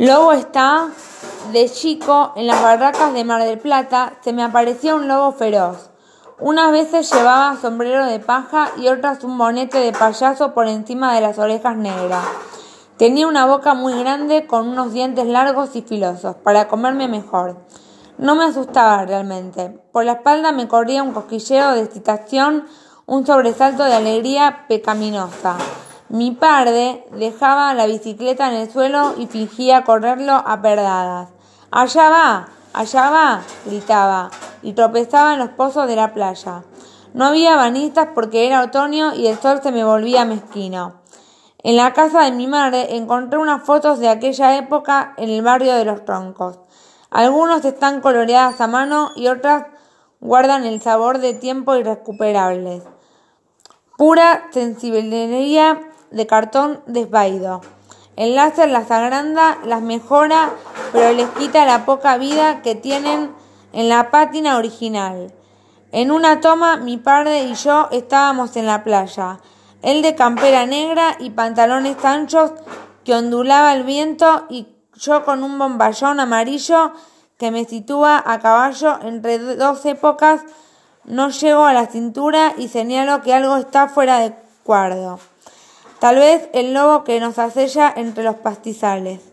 Lobo está de chico en las barracas de Mar del Plata, se me aparecía un lobo feroz. Unas veces llevaba sombrero de paja y otras un bonete de payaso por encima de las orejas negras. Tenía una boca muy grande con unos dientes largos y filosos para comerme mejor. No me asustaba realmente. Por la espalda me corría un cosquilleo de excitación, un sobresalto de alegría pecaminosa. Mi padre dejaba la bicicleta en el suelo y fingía correrlo a perdadas. Allá va, allá va, gritaba, y tropezaba en los pozos de la playa. No había banistas porque era otoño y el sol se me volvía mezquino. En la casa de mi madre encontré unas fotos de aquella época en el barrio de los troncos. Algunos están coloreadas a mano y otras guardan el sabor de tiempo irrecuperables. Pura sensibilidad de cartón desvaído. El láser las agranda, las mejora, pero les quita la poca vida que tienen en la pátina original. En una toma, mi padre y yo estábamos en la playa, él de campera negra y pantalones anchos que ondulaba el viento y yo con un bomballón amarillo que me sitúa a caballo entre dos épocas, no llego a la cintura y señalo que algo está fuera de cuadro. Tal vez el lobo que nos acella entre los pastizales.